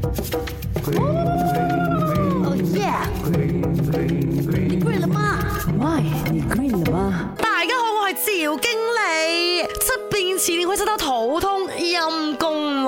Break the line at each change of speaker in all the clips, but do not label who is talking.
哦耶！你 g r n 了吗
你 g r n 了吗？
大家好，我系赵经理。出变前你以出到头痛阴公，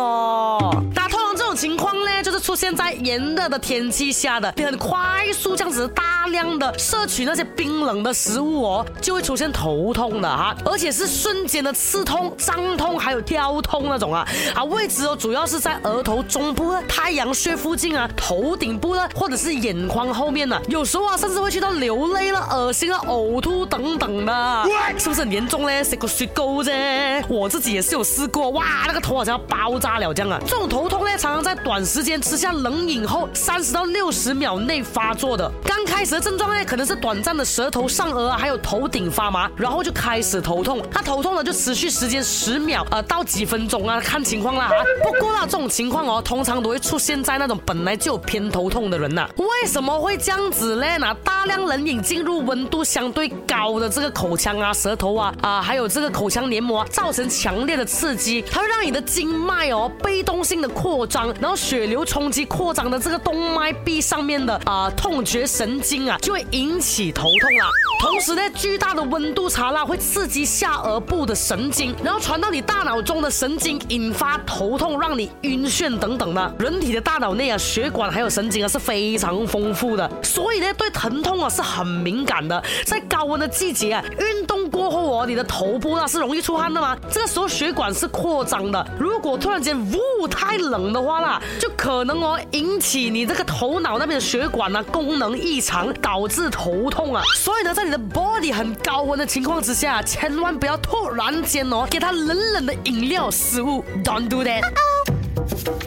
但系通常这种情况咧。出现在炎热的天气下的，你很快速这样子大量的摄取那些冰冷的食物哦，就会出现头痛的哈，而且是瞬间的刺痛、胀痛，还有跳痛那种啊，啊位置哦，主要是在额头中部、太阳穴附近啊、头顶部呢，或者是眼眶后面呢，有时候啊，甚至会去到流泪了、恶心了、呕吐等等的，是不是很严重嘞？s 个 c k 啫？我自己也是有试过，哇，那个头好像要爆炸了这样啊，这种头痛呢，常常在短时间。吃下冷饮后三十到六十秒内发作的，刚开始的症状呢可能是短暂的舌头上颚啊，还有头顶发麻，然后就开始头痛，他头痛呢就持续时间十秒呃到几分钟啊，看情况啦。不过呢这种情况哦，通常都会出现在那种本来就有偏头痛的人呐。为什么会这样子呢？大量冷饮进入温度相对高的这个口腔啊、舌头啊啊，还有这个口腔黏膜，造成强烈的刺激，它会让你的经脉哦被动性的扩张，然后血流冲。攻击扩张的这个动脉壁上面的啊痛觉神经啊，就会引起头痛了。同时呢，巨大的温度差啦，会刺激下颚部的神经，然后传到你大脑中的神经，引发头痛，让你晕眩等等的。人体的大脑内啊，血管还有神经啊是非常丰富的，所以呢，对疼痛啊是很敏感的。在高温的季节啊，运动过后哦，你的头部那是容易出汗的嘛。这个时候血管是扩张的，如果突然间呜太冷的话啦，就可能。哦，引起你这个头脑那边的血管啊功能异常，导致头痛啊。所以呢，在你的 body 很高温的情况之下，千万不要突然间哦，给他冷冷的饮料、食物，Don't do that。